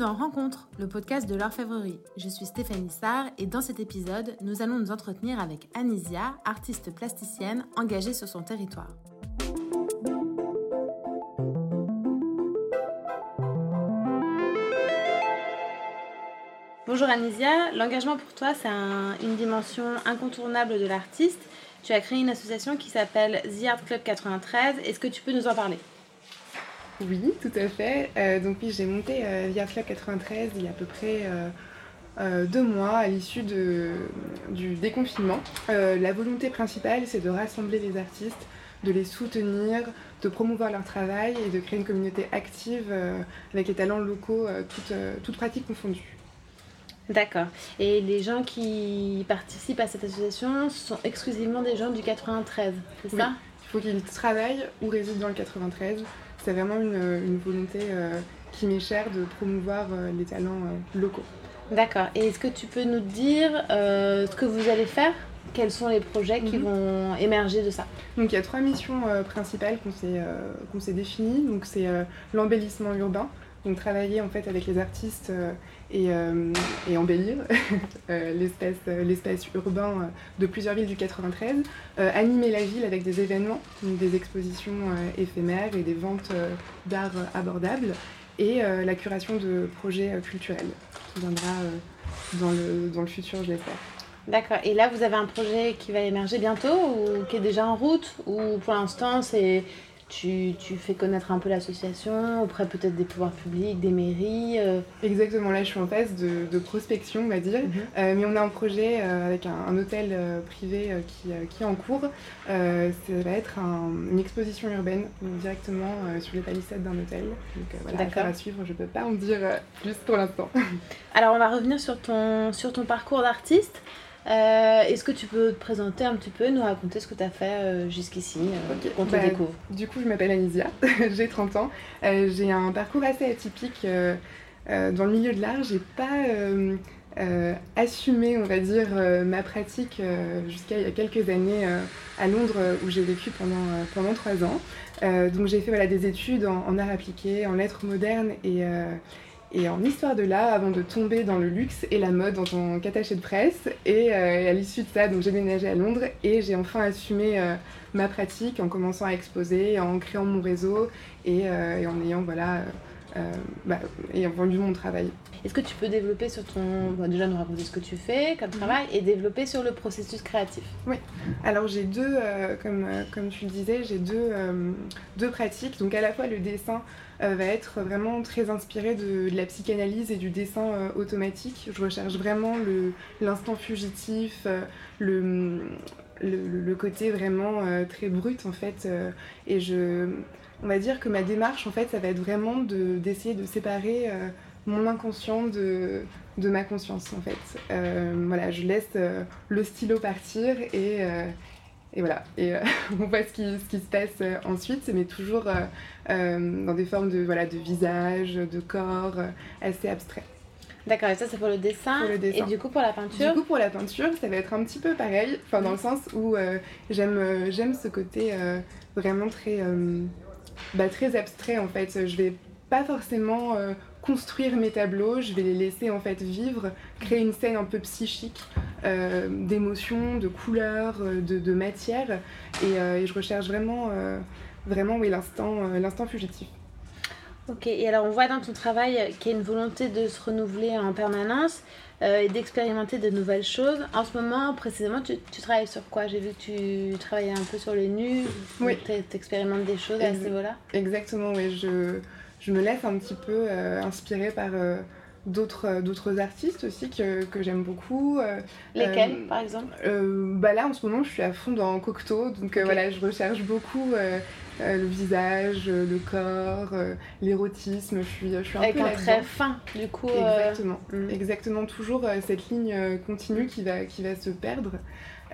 dans Rencontre, le podcast de l'orfèvrerie. Je suis Stéphanie Sarr et dans cet épisode, nous allons nous entretenir avec Anisia, artiste plasticienne engagée sur son territoire. Bonjour Anisia, l'engagement pour toi c'est une dimension incontournable de l'artiste. Tu as créé une association qui s'appelle The Art Club 93. Est-ce que tu peux nous en parler? Oui, tout à fait. Euh, donc oui, j'ai monté euh, Via Club 93 il y a à peu près euh, deux mois à l'issue du déconfinement. la volonté principale, c'est de rassembler les artistes, de les soutenir, de promouvoir leur travail et de créer une communauté active avec les talents locaux, toutes, toutes pratiques confondues. D'accord. Et les gens qui participent à cette association sont exclusivement des gens du 93, c'est ça? Il faut qu'ils travaillent ou résident dans le 93 c'est vraiment une, volonté euh, qui m'est chère de promouvoir euh, les talents euh, locaux. D'accord. Et est-ce que tu peux nous dire ce que vous allez faire? Quels sont les projets qui mhm. vont émerger de ça? Donc il y a trois missions principales qu'on s'est définies. Donc c'est l'embellissement urbain, donc travailler en fait avec les artistes et, et, embellir l'espace urbain de plusieurs villes du 93, animer la ville avec des événements, des expositions éphémères et des ventes d'art abordables, et la curation de projets culturels qui viendra dans, le, dans le futur, je l'espère. D'accord. Et là, vous avez un projet qui va émerger bientôt ou qui est déjà en route Ou pour l'instant, c'est tu, tu, fais connaître un peu l'association auprès peut-être des pouvoirs publics, des mairies euh. Exactement, là je suis en phase de, prospection on va dire, mhm. euh, mais on a un projet euh, avec un, hôtel privé qui, qui, est en cours. ça va être une exposition urbaine directement sur les palissades d'un hôtel. Donc voilà, à suivre, je peux pas en dire plus pour l'instant. Alors on va revenir sur ton, sur ton parcours d'artiste. Euh, est-ce que tu peux te présenter un petit peu, nous raconter ce que tu as fait euh, jusqu'ici, euh, on te bah, découvre Du coup, je m'appelle Anisia, j'ai 30 ans. j'ai un parcours assez atypique dans le milieu de l'art. J'ai pas assumé, on va dire, ma pratique jusqu'à il y a quelques années à Londres où j'ai vécu pendant, pendant 3 ans. donc j'ai fait voilà, des études en, en, art appliqué, en lettres modernes et et en histoire de l'art avant de tomber dans le luxe et la mode en tant qu'attaché de presse. Et, euh, à l'issue de ça, donc j'ai déménagé à Londres et j'ai enfin assumé euh, ma pratique en commençant à exposer, en créant mon réseau et, euh, en ayant voilà bah, ayant vendu mon travail. Est-ce que tu peux développer sur ton. déjà nous raconter ce que tu fais comme travail et développer sur le processus créatif? Oui, alors j'ai deux, comme, comme tu le disais, j'ai deux, deux pratiques. Donc à la fois le dessin euh, va être vraiment très inspiré de, la psychanalyse et du dessin euh, automatique. Je recherche vraiment l'instant fugitif, euh, le, côté vraiment très brut en fait. et je, on va dire que ma démarche en fait, ça va être vraiment d'essayer de, séparer mon inconscient de, de ma conscience en fait. voilà, je laisse le stylo partir et, et voilà, et euh, on voit ce qui, ce qui, se passe euh, ensuite, mais toujours euh, dans des formes de, voilà, de visage, de corps, assez abstrait. D'accord, et ça c'est pour le, dessin. Et du coup pour la peinture Du coup pour la peinture, ça va être un petit peu pareil, enfin dans le sens où j'aime j'aime ce côté vraiment très, bah, très abstrait en fait. Je vais pas forcément construire mes tableaux, je vais les laisser en fait vivre, créer une scène un peu psychique euh, d'émotions, de couleurs, euh, de, matière, euh, et, je recherche vraiment, vraiment oui, l'instant fugitif. Ok, et alors on voit dans ton travail qu'il y a une volonté de se renouveler en permanence et d'expérimenter de nouvelles choses. En ce moment, précisément, tu, travailles sur quoi? J'ai vu que tu travaillais un peu sur les nus, oui. tu expérimentes des choses à ce niveau-là? Exactement, oui. Je, je me laisse un petit peu euh, inspirer par euh, d'autres euh, d'autres artistes aussi que, que j'aime beaucoup. Lesquels, par exemple? bah Là, en ce moment, je suis à fond dans Cocteau, donc voilà, je recherche beaucoup le visage, le corps, l'érotisme. Je suis, je suis un Avec peu un trait fin, du coup. Exactement, mm. exactement. Toujours cette ligne continue qui va, qui va se perdre.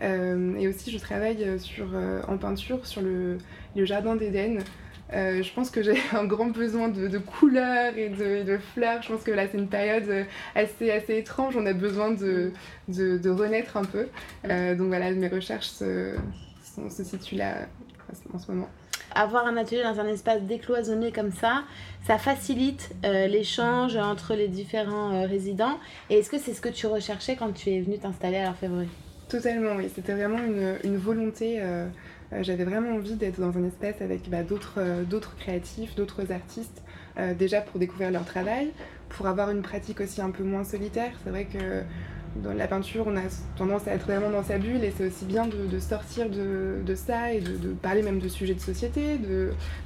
et aussi, je travaille sur, en peinture sur le, le jardin d'Éden. Euh, je pense que j'ai un grand besoin de, couleurs et de, fleurs. Je pense que là, c'est une période euh, assez, assez étrange. On a besoin de, de, renaître un peu. Euh, donc voilà, mes recherches se, se situent là en ce moment. Avoir un atelier dans un espace décloisonné comme ça, ça facilite l'échange entre les différents résidents. Et est-ce que c'est ce que tu recherchais quand tu es venu t'installer à l'orfèvrerie? Totalement, oui. C'était vraiment une, volonté. J'avais vraiment envie d'être dans un espace avec bah, d'autres créatifs, d'autres artistes, déjà pour découvrir leur travail, pour avoir une pratique aussi un peu moins solitaire. C'est vrai que dans la peinture, on a tendance à être vraiment dans sa bulle et c'est aussi bien de, sortir de, ça et de, parler même de sujets de société,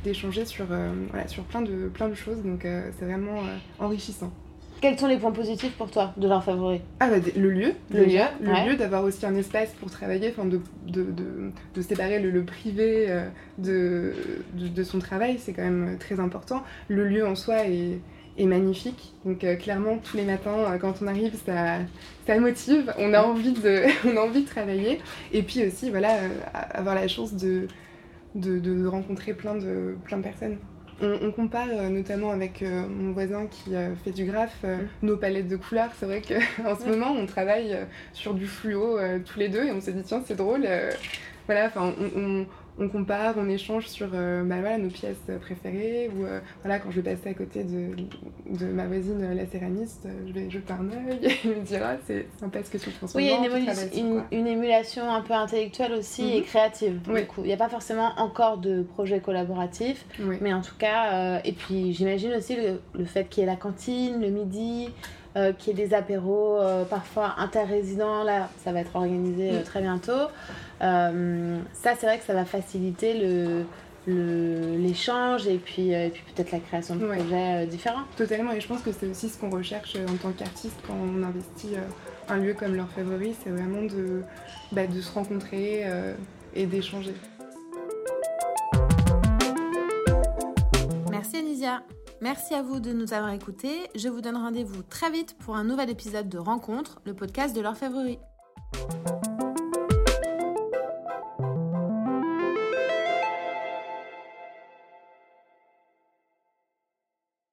d'échanger sur, euh, sur plein, de, plein de choses. Donc euh, c'est vraiment euh, enrichissant. Quels sont les points positifs pour toi de leur favori? Ah bah, Le lieu, le, lieu, le lieu d'avoir aussi un espace pour travailler, de, de, de, séparer le, le privé de, de, son travail, c'est quand même très important. Le lieu en soi est est magnifique. Donc euh, clairement, tous les matins, euh, quand on arrive, ça, ça motive. On a, envie de, on a envie de travailler. Et puis aussi, voilà, euh, avoir la chance de, de, de, rencontrer plein de, plein de personnes. On, compare notamment avec mon voisin qui fait du graphe mm. nos palettes de couleurs. C'est vrai qu'en ce moment, on travaille sur du fluo tous les deux et on s'est dit, tiens, c'est drôle. voilà, enfin, on on compare, on échange sur euh, bah, voilà, nos pièces préférées. Ou euh, voilà, quand je vais passer à côté de, de ma voisine, la céramiste, euh, je vais jeter un œil et me dire ah, c'est sympa ce que tu fais Oui, il y a une, une, émulation un peu intellectuelle aussi et mhm. créative. Il n'y a pas forcément encore de projet collaboratif, mais en tout cas, et puis j'imagine aussi le, le fait qu'il y ait la cantine, le midi. Euh, qu'il y ait des apéros euh, parfois interrésidents. Là, ça va être organisé euh, très bientôt. ça, c'est vrai que ça va faciliter le, l'échange et puis, et puis peut-être la création de projets différents. Totalement, et je pense que c'est aussi ce qu'on recherche en tant qu'artiste quand on investit un lieu comme leur favori, c'est vraiment de, bah, de se rencontrer et d'échanger. Merci Anisia. Merci à vous de nous avoir écoutés. Je vous donne rendez-vous très vite pour un nouvel épisode de Rencontre, le podcast de l'orfèvrerie.